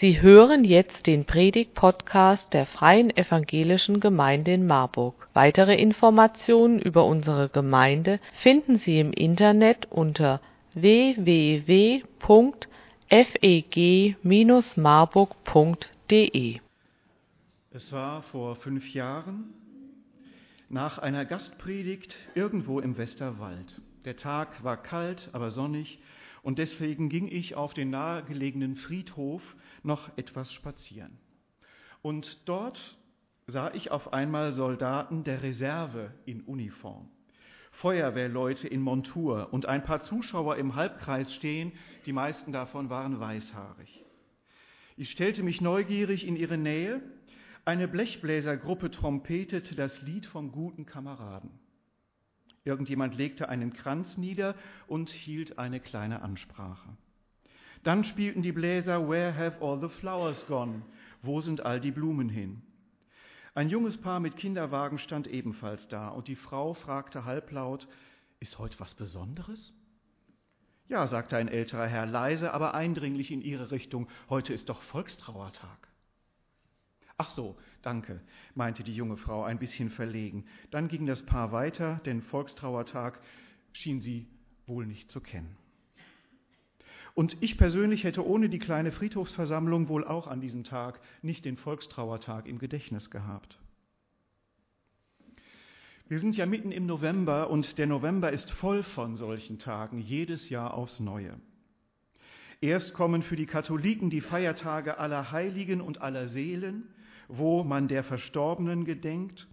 Sie hören jetzt den Predigt-Podcast der Freien Evangelischen Gemeinde in Marburg. Weitere Informationen über unsere Gemeinde finden Sie im Internet unter www.feg-marburg.de. Es war vor fünf Jahren nach einer Gastpredigt irgendwo im Westerwald. Der Tag war kalt, aber sonnig und deswegen ging ich auf den nahegelegenen Friedhof noch etwas spazieren. Und dort sah ich auf einmal Soldaten der Reserve in Uniform, Feuerwehrleute in Montur und ein paar Zuschauer im Halbkreis stehen, die meisten davon waren weißhaarig. Ich stellte mich neugierig in ihre Nähe, eine Blechbläsergruppe trompetete das Lied vom guten Kameraden. Irgendjemand legte einen Kranz nieder und hielt eine kleine Ansprache. Dann spielten die Bläser Where have all the flowers gone? Wo sind all die Blumen hin? Ein junges Paar mit Kinderwagen stand ebenfalls da und die Frau fragte halblaut, ist heute was Besonderes? Ja, sagte ein älterer Herr leise, aber eindringlich in ihre Richtung, heute ist doch Volkstrauertag. Ach so, danke, meinte die junge Frau ein bisschen verlegen. Dann ging das Paar weiter, denn Volkstrauertag schien sie wohl nicht zu kennen. Und ich persönlich hätte ohne die kleine Friedhofsversammlung wohl auch an diesem Tag nicht den Volkstrauertag im Gedächtnis gehabt. Wir sind ja mitten im November und der November ist voll von solchen Tagen, jedes Jahr aufs Neue. Erst kommen für die Katholiken die Feiertage aller Heiligen und aller Seelen, wo man der Verstorbenen gedenkt.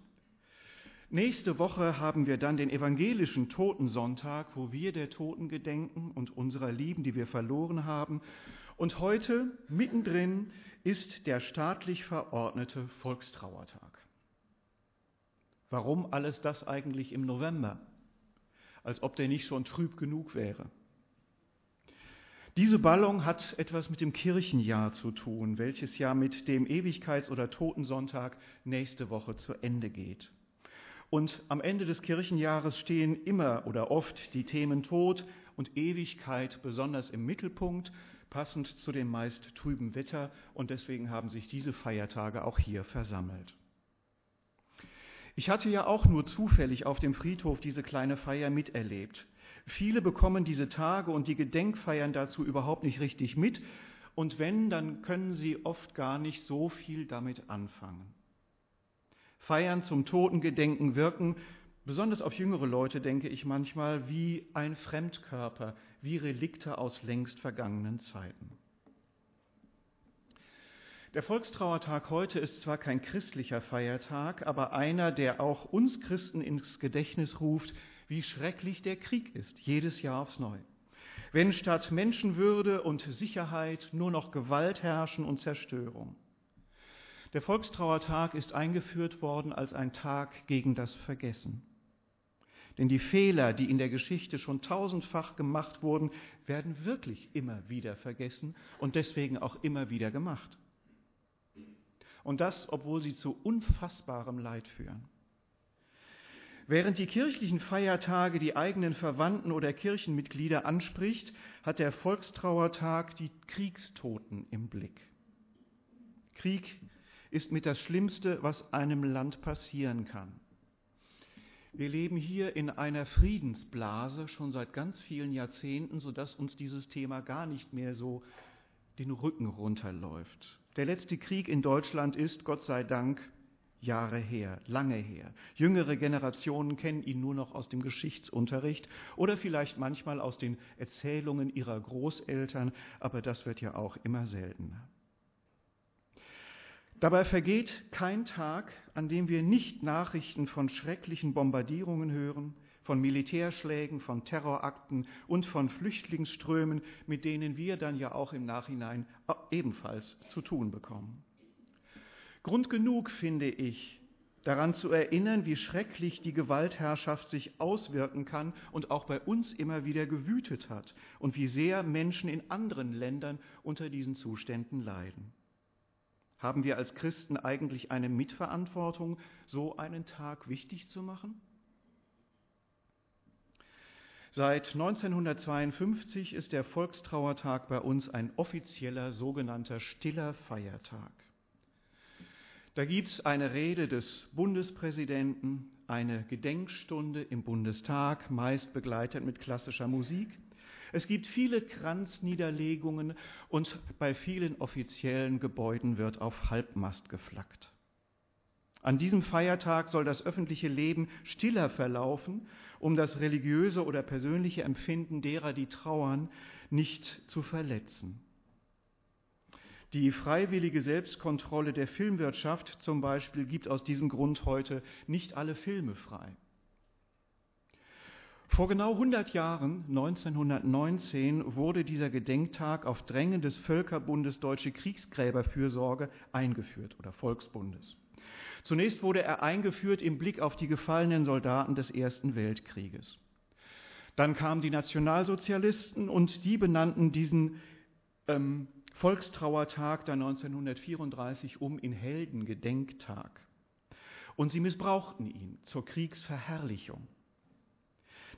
Nächste Woche haben wir dann den evangelischen Totensonntag, wo wir der Toten gedenken und unserer Lieben, die wir verloren haben. Und heute, mittendrin, ist der staatlich verordnete Volkstrauertag. Warum alles das eigentlich im November? Als ob der nicht schon trüb genug wäre. Diese Ballung hat etwas mit dem Kirchenjahr zu tun, welches ja mit dem Ewigkeits- oder Totensonntag nächste Woche zu Ende geht. Und am Ende des Kirchenjahres stehen immer oder oft die Themen Tod und Ewigkeit besonders im Mittelpunkt, passend zu dem meist trüben Wetter. Und deswegen haben sich diese Feiertage auch hier versammelt. Ich hatte ja auch nur zufällig auf dem Friedhof diese kleine Feier miterlebt. Viele bekommen diese Tage und die Gedenkfeiern dazu überhaupt nicht richtig mit. Und wenn, dann können sie oft gar nicht so viel damit anfangen. Feiern zum Totengedenken wirken, besonders auf jüngere Leute denke ich manchmal, wie ein Fremdkörper, wie Relikte aus längst vergangenen Zeiten. Der Volkstrauertag heute ist zwar kein christlicher Feiertag, aber einer, der auch uns Christen ins Gedächtnis ruft, wie schrecklich der Krieg ist, jedes Jahr aufs Neue. Wenn statt Menschenwürde und Sicherheit nur noch Gewalt herrschen und Zerstörung. Der Volkstrauertag ist eingeführt worden als ein Tag gegen das Vergessen. Denn die Fehler, die in der Geschichte schon tausendfach gemacht wurden, werden wirklich immer wieder vergessen und deswegen auch immer wieder gemacht. Und das, obwohl sie zu unfassbarem Leid führen. Während die kirchlichen Feiertage die eigenen Verwandten oder Kirchenmitglieder anspricht, hat der Volkstrauertag die Kriegstoten im Blick. Krieg ist mit das Schlimmste, was einem Land passieren kann. Wir leben hier in einer Friedensblase schon seit ganz vielen Jahrzehnten, sodass uns dieses Thema gar nicht mehr so den Rücken runterläuft. Der letzte Krieg in Deutschland ist, Gott sei Dank, Jahre her, lange her. Jüngere Generationen kennen ihn nur noch aus dem Geschichtsunterricht oder vielleicht manchmal aus den Erzählungen ihrer Großeltern, aber das wird ja auch immer seltener. Dabei vergeht kein Tag, an dem wir nicht Nachrichten von schrecklichen Bombardierungen hören, von Militärschlägen, von Terrorakten und von Flüchtlingsströmen, mit denen wir dann ja auch im Nachhinein ebenfalls zu tun bekommen. Grund genug finde ich, daran zu erinnern, wie schrecklich die Gewaltherrschaft sich auswirken kann und auch bei uns immer wieder gewütet hat und wie sehr Menschen in anderen Ländern unter diesen Zuständen leiden. Haben wir als Christen eigentlich eine Mitverantwortung, so einen Tag wichtig zu machen? Seit 1952 ist der Volkstrauertag bei uns ein offizieller sogenannter stiller Feiertag. Da gibt es eine Rede des Bundespräsidenten, eine Gedenkstunde im Bundestag, meist begleitet mit klassischer Musik. Es gibt viele Kranzniederlegungen und bei vielen offiziellen Gebäuden wird auf Halbmast geflaggt. An diesem Feiertag soll das öffentliche Leben stiller verlaufen, um das religiöse oder persönliche Empfinden derer, die trauern, nicht zu verletzen. Die freiwillige Selbstkontrolle der Filmwirtschaft zum Beispiel gibt aus diesem Grund heute nicht alle Filme frei. Vor genau 100 Jahren, 1919, wurde dieser Gedenktag auf Drängen des Völkerbundes Deutsche Kriegsgräberfürsorge eingeführt oder Volksbundes. Zunächst wurde er eingeführt im Blick auf die gefallenen Soldaten des Ersten Weltkrieges. Dann kamen die Nationalsozialisten und die benannten diesen ähm, Volkstrauertag dann 1934 um in Heldengedenktag. Und sie missbrauchten ihn zur Kriegsverherrlichung.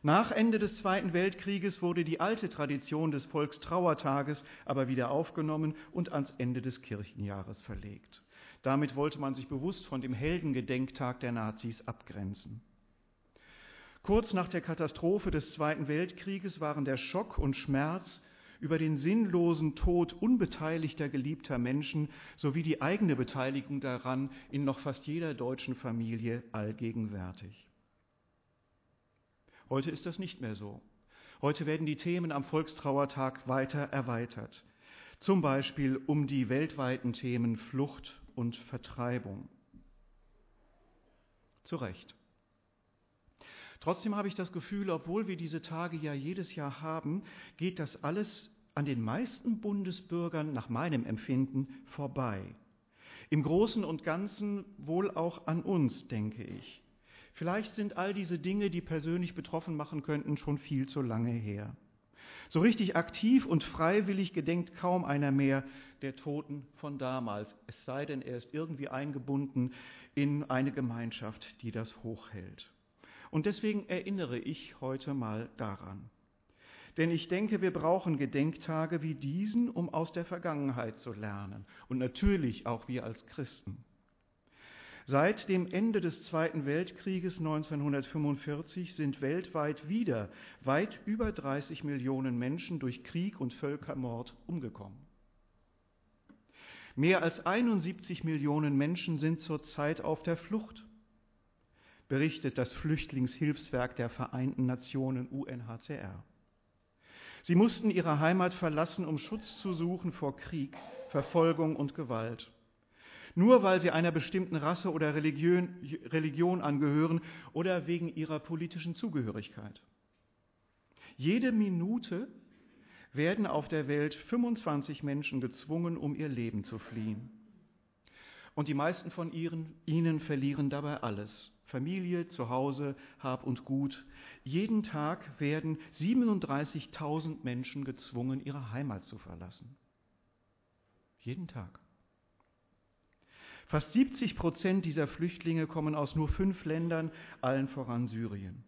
Nach Ende des Zweiten Weltkrieges wurde die alte Tradition des Volkstrauertages aber wieder aufgenommen und ans Ende des Kirchenjahres verlegt. Damit wollte man sich bewusst von dem Heldengedenktag der Nazis abgrenzen. Kurz nach der Katastrophe des Zweiten Weltkrieges waren der Schock und Schmerz über den sinnlosen Tod unbeteiligter geliebter Menschen sowie die eigene Beteiligung daran in noch fast jeder deutschen Familie allgegenwärtig. Heute ist das nicht mehr so. Heute werden die Themen am Volkstrauertag weiter erweitert. Zum Beispiel um die weltweiten Themen Flucht und Vertreibung. Zu Recht. Trotzdem habe ich das Gefühl, obwohl wir diese Tage ja jedes Jahr haben, geht das alles an den meisten Bundesbürgern nach meinem Empfinden vorbei. Im Großen und Ganzen wohl auch an uns, denke ich. Vielleicht sind all diese Dinge, die persönlich betroffen machen könnten, schon viel zu lange her. So richtig aktiv und freiwillig gedenkt kaum einer mehr der Toten von damals, es sei denn, er ist irgendwie eingebunden in eine Gemeinschaft, die das hochhält. Und deswegen erinnere ich heute mal daran. Denn ich denke, wir brauchen Gedenktage wie diesen, um aus der Vergangenheit zu lernen. Und natürlich auch wir als Christen. Seit dem Ende des Zweiten Weltkrieges 1945 sind weltweit wieder weit über 30 Millionen Menschen durch Krieg und Völkermord umgekommen. Mehr als 71 Millionen Menschen sind zurzeit auf der Flucht, berichtet das Flüchtlingshilfswerk der Vereinten Nationen UNHCR. Sie mussten ihre Heimat verlassen, um Schutz zu suchen vor Krieg, Verfolgung und Gewalt nur weil sie einer bestimmten Rasse oder Religion, Religion angehören oder wegen ihrer politischen Zugehörigkeit. Jede Minute werden auf der Welt 25 Menschen gezwungen, um ihr Leben zu fliehen. Und die meisten von ihren, ihnen verlieren dabei alles. Familie, Zuhause, Hab und Gut. Jeden Tag werden 37.000 Menschen gezwungen, ihre Heimat zu verlassen. Jeden Tag. Fast 70 Prozent dieser Flüchtlinge kommen aus nur fünf Ländern, allen voran Syrien.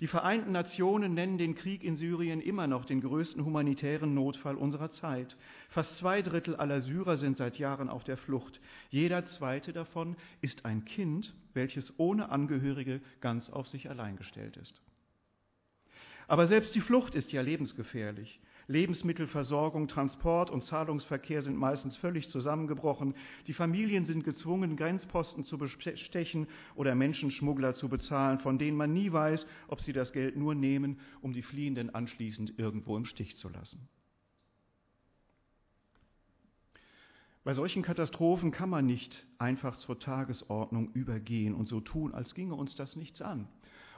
Die Vereinten Nationen nennen den Krieg in Syrien immer noch den größten humanitären Notfall unserer Zeit. Fast zwei Drittel aller Syrer sind seit Jahren auf der Flucht. Jeder zweite davon ist ein Kind, welches ohne Angehörige ganz auf sich allein gestellt ist. Aber selbst die Flucht ist ja lebensgefährlich. Lebensmittelversorgung, Transport und Zahlungsverkehr sind meistens völlig zusammengebrochen. Die Familien sind gezwungen, Grenzposten zu bestechen oder Menschenschmuggler zu bezahlen, von denen man nie weiß, ob sie das Geld nur nehmen, um die Fliehenden anschließend irgendwo im Stich zu lassen. Bei solchen Katastrophen kann man nicht einfach zur Tagesordnung übergehen und so tun, als ginge uns das nichts an.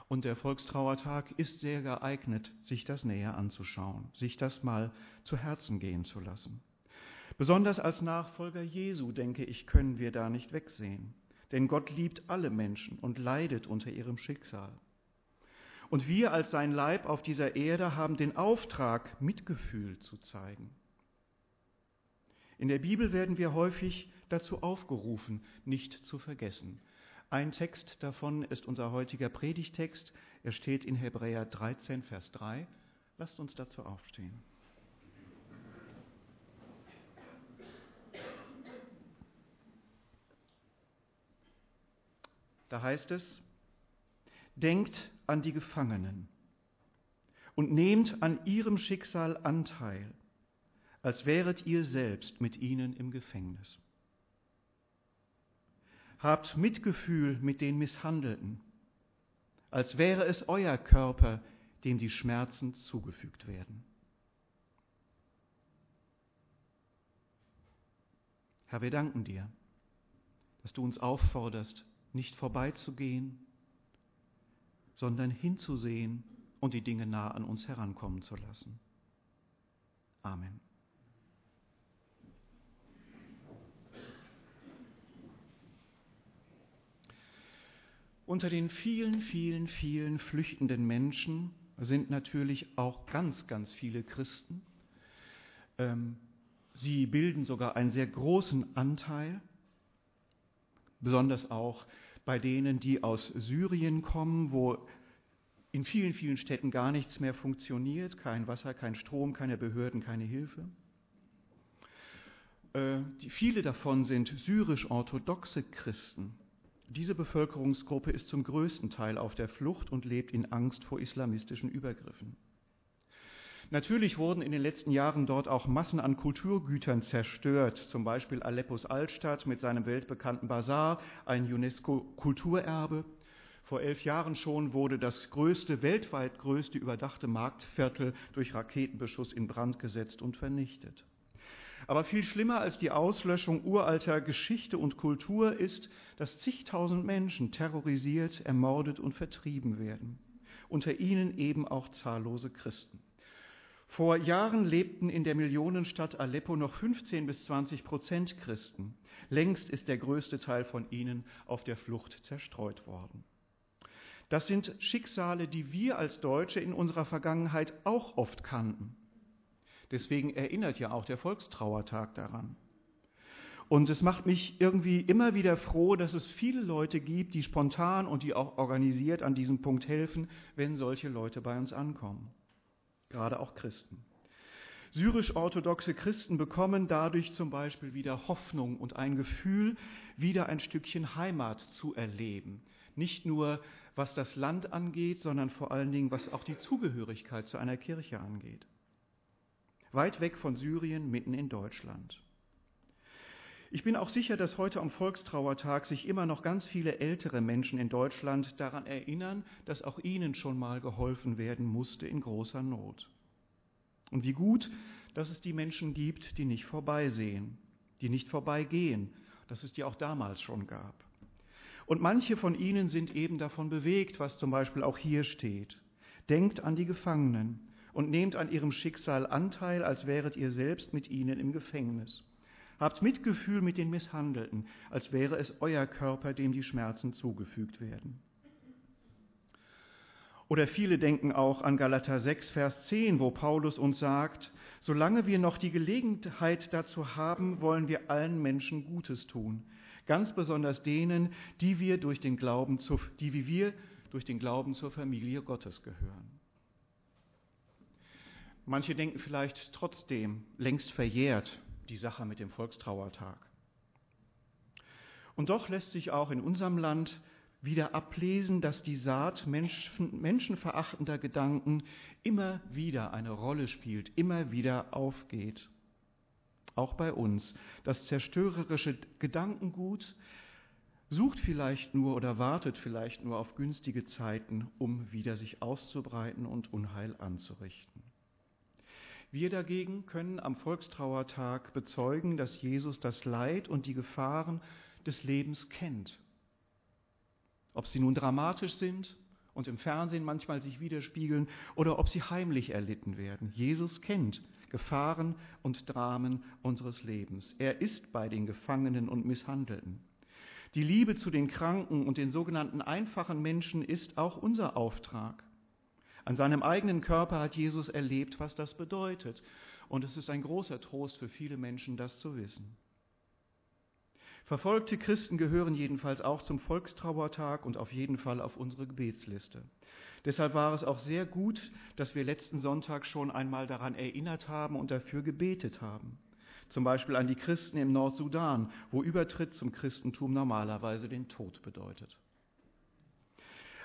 Und der Volkstrauertag ist sehr geeignet, sich das näher anzuschauen, sich das mal zu Herzen gehen zu lassen. Besonders als Nachfolger Jesu, denke ich, können wir da nicht wegsehen. Denn Gott liebt alle Menschen und leidet unter ihrem Schicksal. Und wir als sein Leib auf dieser Erde haben den Auftrag, Mitgefühl zu zeigen. In der Bibel werden wir häufig dazu aufgerufen, nicht zu vergessen. Ein Text davon ist unser heutiger Predigtext. Er steht in Hebräer 13, Vers 3. Lasst uns dazu aufstehen. Da heißt es, denkt an die Gefangenen und nehmt an ihrem Schicksal Anteil, als wäret ihr selbst mit ihnen im Gefängnis. Habt Mitgefühl mit den Misshandelten, als wäre es euer Körper, dem die Schmerzen zugefügt werden. Herr, wir danken dir, dass du uns aufforderst, nicht vorbeizugehen, sondern hinzusehen und die Dinge nah an uns herankommen zu lassen. Amen. Unter den vielen, vielen, vielen flüchtenden Menschen sind natürlich auch ganz, ganz viele Christen. Ähm, sie bilden sogar einen sehr großen Anteil, besonders auch bei denen, die aus Syrien kommen, wo in vielen, vielen Städten gar nichts mehr funktioniert, kein Wasser, kein Strom, keine Behörden, keine Hilfe. Äh, die, viele davon sind syrisch-orthodoxe Christen. Diese Bevölkerungsgruppe ist zum größten Teil auf der Flucht und lebt in Angst vor islamistischen Übergriffen. Natürlich wurden in den letzten Jahren dort auch Massen an Kulturgütern zerstört, zum Beispiel Aleppos Altstadt mit seinem weltbekannten Bazar, ein UNESCO-Kulturerbe. Vor elf Jahren schon wurde das größte, weltweit größte überdachte Marktviertel durch Raketenbeschuss in Brand gesetzt und vernichtet. Aber viel schlimmer als die Auslöschung uralter Geschichte und Kultur ist, dass zigtausend Menschen terrorisiert, ermordet und vertrieben werden. Unter ihnen eben auch zahllose Christen. Vor Jahren lebten in der Millionenstadt Aleppo noch 15 bis 20 Prozent Christen. Längst ist der größte Teil von ihnen auf der Flucht zerstreut worden. Das sind Schicksale, die wir als Deutsche in unserer Vergangenheit auch oft kannten. Deswegen erinnert ja auch der Volkstrauertag daran. Und es macht mich irgendwie immer wieder froh, dass es viele Leute gibt, die spontan und die auch organisiert an diesem Punkt helfen, wenn solche Leute bei uns ankommen gerade auch Christen. Syrisch-orthodoxe Christen bekommen dadurch zum Beispiel wieder Hoffnung und ein Gefühl, wieder ein Stückchen Heimat zu erleben. Nicht nur was das Land angeht, sondern vor allen Dingen was auch die Zugehörigkeit zu einer Kirche angeht. Weit weg von Syrien, mitten in Deutschland. Ich bin auch sicher, dass heute am Volkstrauertag sich immer noch ganz viele ältere Menschen in Deutschland daran erinnern, dass auch ihnen schon mal geholfen werden musste in großer Not. Und wie gut, dass es die Menschen gibt, die nicht vorbeisehen, die nicht vorbeigehen, dass es die auch damals schon gab. Und manche von ihnen sind eben davon bewegt, was zum Beispiel auch hier steht. Denkt an die Gefangenen und nehmt an ihrem Schicksal Anteil, als wäret ihr selbst mit ihnen im Gefängnis. Habt Mitgefühl mit den Misshandelten, als wäre es euer Körper, dem die Schmerzen zugefügt werden. Oder viele denken auch an Galater 6, Vers 10, wo Paulus uns sagt, solange wir noch die Gelegenheit dazu haben, wollen wir allen Menschen Gutes tun, ganz besonders denen, die wir durch den Glauben zu, die wie wir durch den Glauben zur Familie Gottes gehören. Manche denken vielleicht trotzdem längst verjährt, die Sache mit dem Volkstrauertag. Und doch lässt sich auch in unserem Land wieder ablesen, dass die Saat Menschen, menschenverachtender Gedanken immer wieder eine Rolle spielt, immer wieder aufgeht. Auch bei uns. Das zerstörerische Gedankengut sucht vielleicht nur oder wartet vielleicht nur auf günstige Zeiten, um wieder sich auszubreiten und Unheil anzurichten. Wir dagegen können am Volkstrauertag bezeugen, dass Jesus das Leid und die Gefahren des Lebens kennt. Ob sie nun dramatisch sind und im Fernsehen manchmal sich widerspiegeln oder ob sie heimlich erlitten werden. Jesus kennt Gefahren und Dramen unseres Lebens. Er ist bei den Gefangenen und Misshandelten. Die Liebe zu den Kranken und den sogenannten einfachen Menschen ist auch unser Auftrag. An seinem eigenen Körper hat Jesus erlebt, was das bedeutet. Und es ist ein großer Trost für viele Menschen, das zu wissen. Verfolgte Christen gehören jedenfalls auch zum Volkstrauertag und auf jeden Fall auf unsere Gebetsliste. Deshalb war es auch sehr gut, dass wir letzten Sonntag schon einmal daran erinnert haben und dafür gebetet haben. Zum Beispiel an die Christen im Nordsudan, wo Übertritt zum Christentum normalerweise den Tod bedeutet.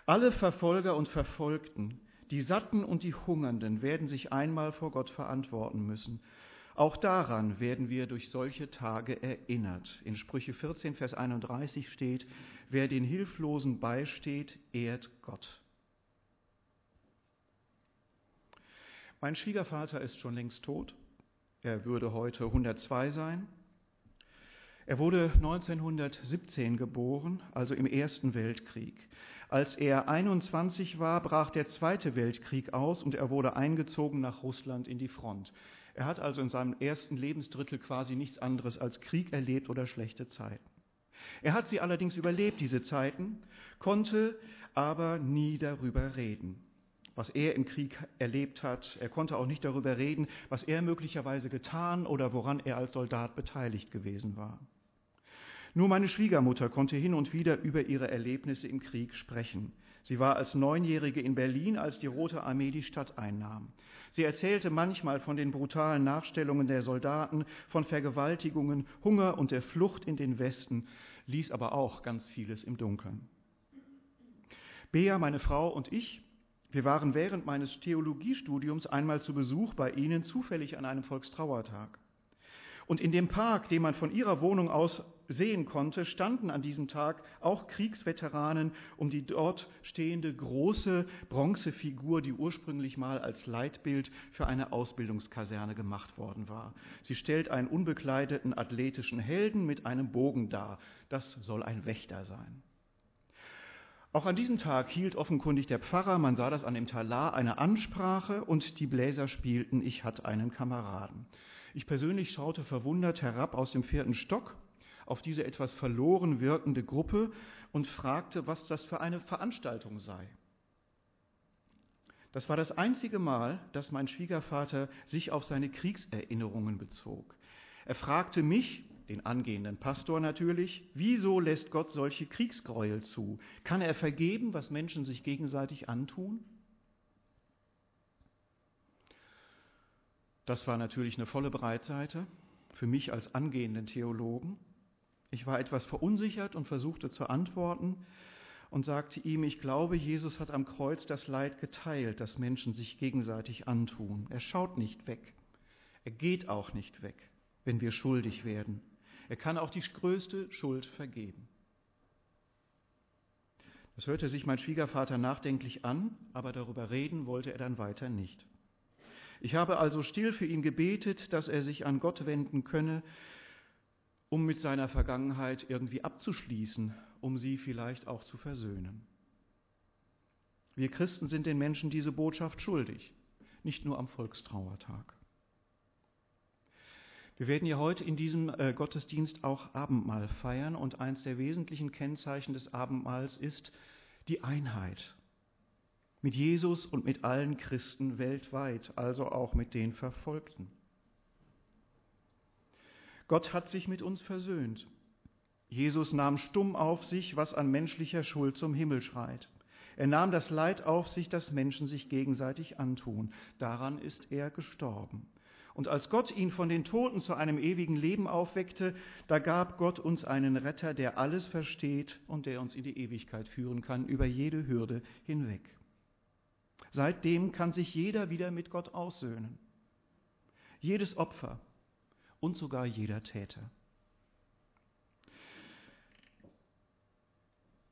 Alle Verfolger und Verfolgten, die Satten und die Hungernden werden sich einmal vor Gott verantworten müssen. Auch daran werden wir durch solche Tage erinnert. In Sprüche 14, Vers 31 steht, wer den Hilflosen beisteht, ehrt Gott. Mein Schwiegervater ist schon längst tot. Er würde heute 102 sein. Er wurde 1917 geboren, also im Ersten Weltkrieg. Als er 21 war, brach der Zweite Weltkrieg aus und er wurde eingezogen nach Russland in die Front. Er hat also in seinem ersten Lebensdrittel quasi nichts anderes als Krieg erlebt oder schlechte Zeiten. Er hat sie allerdings überlebt, diese Zeiten, konnte aber nie darüber reden was er im Krieg erlebt hat. Er konnte auch nicht darüber reden, was er möglicherweise getan oder woran er als Soldat beteiligt gewesen war. Nur meine Schwiegermutter konnte hin und wieder über ihre Erlebnisse im Krieg sprechen. Sie war als Neunjährige in Berlin, als die Rote Armee die Stadt einnahm. Sie erzählte manchmal von den brutalen Nachstellungen der Soldaten, von Vergewaltigungen, Hunger und der Flucht in den Westen, ließ aber auch ganz vieles im Dunkeln. Bea, meine Frau und ich wir waren während meines Theologiestudiums einmal zu Besuch bei Ihnen, zufällig an einem Volkstrauertag. Und in dem Park, den man von Ihrer Wohnung aus sehen konnte, standen an diesem Tag auch Kriegsveteranen um die dort stehende große Bronzefigur, die ursprünglich mal als Leitbild für eine Ausbildungskaserne gemacht worden war. Sie stellt einen unbekleideten athletischen Helden mit einem Bogen dar. Das soll ein Wächter sein. Auch an diesem Tag hielt offenkundig der Pfarrer, man sah das an dem Talar, eine Ansprache und die Bläser spielten Ich hatte einen Kameraden. Ich persönlich schaute verwundert herab aus dem vierten Stock auf diese etwas verloren wirkende Gruppe und fragte, was das für eine Veranstaltung sei. Das war das einzige Mal, dass mein Schwiegervater sich auf seine Kriegserinnerungen bezog. Er fragte mich, den angehenden Pastor natürlich, wieso lässt Gott solche Kriegsgräuel zu? Kann er vergeben, was Menschen sich gegenseitig antun? Das war natürlich eine volle Breitseite für mich als angehenden Theologen. Ich war etwas verunsichert und versuchte zu antworten und sagte ihm, ich glaube, Jesus hat am Kreuz das Leid geteilt, das Menschen sich gegenseitig antun. Er schaut nicht weg. Er geht auch nicht weg, wenn wir schuldig werden. Er kann auch die größte Schuld vergeben. Das hörte sich mein Schwiegervater nachdenklich an, aber darüber reden wollte er dann weiter nicht. Ich habe also still für ihn gebetet, dass er sich an Gott wenden könne, um mit seiner Vergangenheit irgendwie abzuschließen, um sie vielleicht auch zu versöhnen. Wir Christen sind den Menschen diese Botschaft schuldig, nicht nur am Volkstrauertag. Wir werden ja heute in diesem äh, Gottesdienst auch Abendmahl feiern und eins der wesentlichen Kennzeichen des Abendmahls ist die Einheit mit Jesus und mit allen Christen weltweit, also auch mit den Verfolgten. Gott hat sich mit uns versöhnt. Jesus nahm stumm auf sich, was an menschlicher Schuld zum Himmel schreit. Er nahm das Leid auf sich, das Menschen sich gegenseitig antun. Daran ist er gestorben. Und als Gott ihn von den Toten zu einem ewigen Leben aufweckte, da gab Gott uns einen Retter, der alles versteht und der uns in die Ewigkeit führen kann, über jede Hürde hinweg. Seitdem kann sich jeder wieder mit Gott aussöhnen. Jedes Opfer und sogar jeder Täter.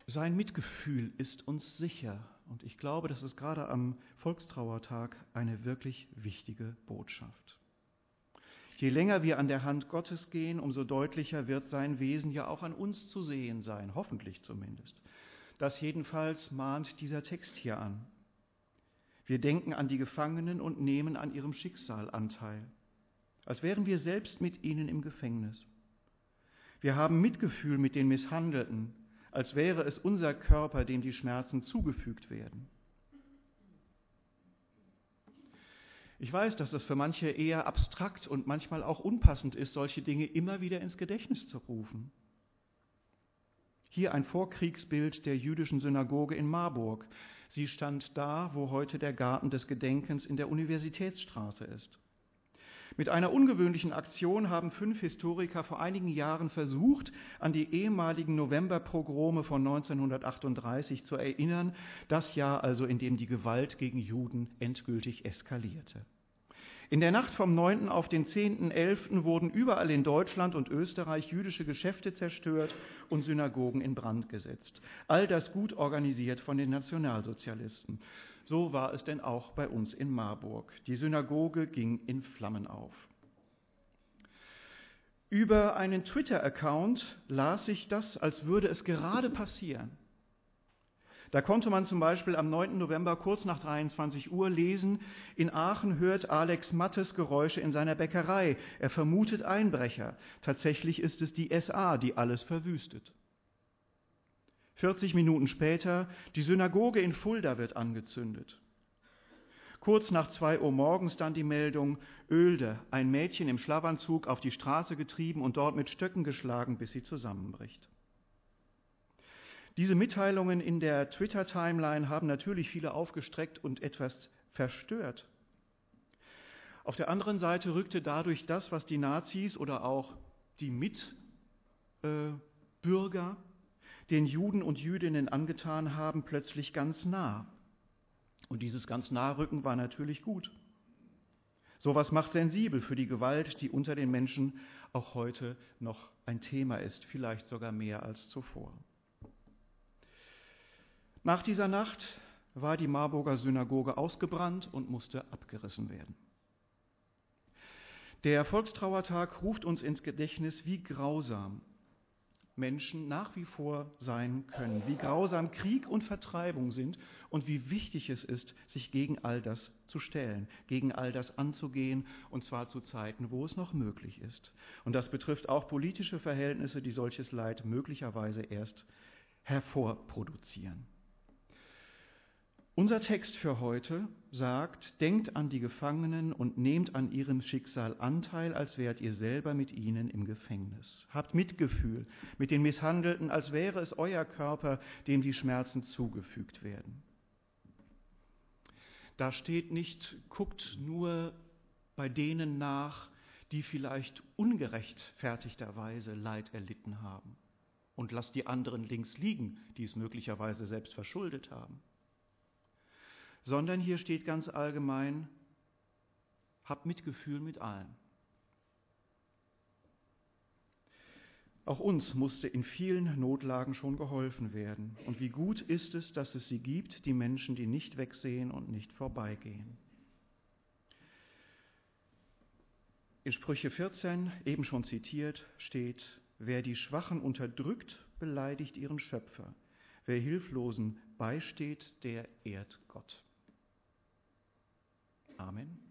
Sein Mitgefühl ist uns sicher und ich glaube, das ist gerade am Volkstrauertag eine wirklich wichtige Botschaft. Je länger wir an der Hand Gottes gehen, umso deutlicher wird sein Wesen ja auch an uns zu sehen sein, hoffentlich zumindest. Das jedenfalls mahnt dieser Text hier an. Wir denken an die Gefangenen und nehmen an ihrem Schicksal Anteil, als wären wir selbst mit ihnen im Gefängnis. Wir haben Mitgefühl mit den Misshandelten, als wäre es unser Körper, dem die Schmerzen zugefügt werden. Ich weiß, dass das für manche eher abstrakt und manchmal auch unpassend ist, solche Dinge immer wieder ins Gedächtnis zu rufen. Hier ein Vorkriegsbild der jüdischen Synagoge in Marburg. Sie stand da, wo heute der Garten des Gedenkens in der Universitätsstraße ist. Mit einer ungewöhnlichen Aktion haben fünf Historiker vor einigen Jahren versucht, an die ehemaligen Novemberpogrome von 1938 zu erinnern, das Jahr also, in dem die Gewalt gegen Juden endgültig eskalierte. In der Nacht vom 9. auf den 10.11. wurden überall in Deutschland und Österreich jüdische Geschäfte zerstört und Synagogen in Brand gesetzt. All das gut organisiert von den Nationalsozialisten. So war es denn auch bei uns in Marburg. Die Synagoge ging in Flammen auf. Über einen Twitter-Account las ich das, als würde es gerade passieren. Da konnte man zum Beispiel am 9. November kurz nach 23 Uhr lesen, in Aachen hört Alex Mattes Geräusche in seiner Bäckerei. Er vermutet Einbrecher. Tatsächlich ist es die SA, die alles verwüstet. 40 Minuten später, die Synagoge in Fulda wird angezündet. Kurz nach zwei Uhr morgens dann die Meldung, Oelde, ein Mädchen im Schlafanzug auf die Straße getrieben und dort mit Stöcken geschlagen, bis sie zusammenbricht. Diese Mitteilungen in der Twitter-Timeline haben natürlich viele aufgestreckt und etwas verstört. Auf der anderen Seite rückte dadurch das, was die Nazis oder auch die Mitbürger den Juden und Jüdinnen angetan haben, plötzlich ganz nah. Und dieses ganz Nahrücken war natürlich gut. Sowas macht sensibel für die Gewalt, die unter den Menschen auch heute noch ein Thema ist, vielleicht sogar mehr als zuvor. Nach dieser Nacht war die Marburger Synagoge ausgebrannt und musste abgerissen werden. Der Volkstrauertag ruft uns ins Gedächtnis, wie grausam Menschen nach wie vor sein können, wie grausam Krieg und Vertreibung sind und wie wichtig es ist, sich gegen all das zu stellen, gegen all das anzugehen, und zwar zu Zeiten, wo es noch möglich ist. Und das betrifft auch politische Verhältnisse, die solches Leid möglicherweise erst hervorproduzieren. Unser Text für heute sagt, denkt an die Gefangenen und nehmt an ihrem Schicksal Anteil, als wärt ihr selber mit ihnen im Gefängnis. Habt Mitgefühl mit den Misshandelten, als wäre es euer Körper, dem die Schmerzen zugefügt werden. Da steht nicht, guckt nur bei denen nach, die vielleicht ungerechtfertigterweise Leid erlitten haben und lasst die anderen links liegen, die es möglicherweise selbst verschuldet haben sondern hier steht ganz allgemein, habt Mitgefühl mit allen. Auch uns musste in vielen Notlagen schon geholfen werden. Und wie gut ist es, dass es sie gibt, die Menschen, die nicht wegsehen und nicht vorbeigehen. In Sprüche 14, eben schon zitiert, steht, wer die Schwachen unterdrückt, beleidigt ihren Schöpfer. Wer Hilflosen beisteht, der ehrt Gott. Amen.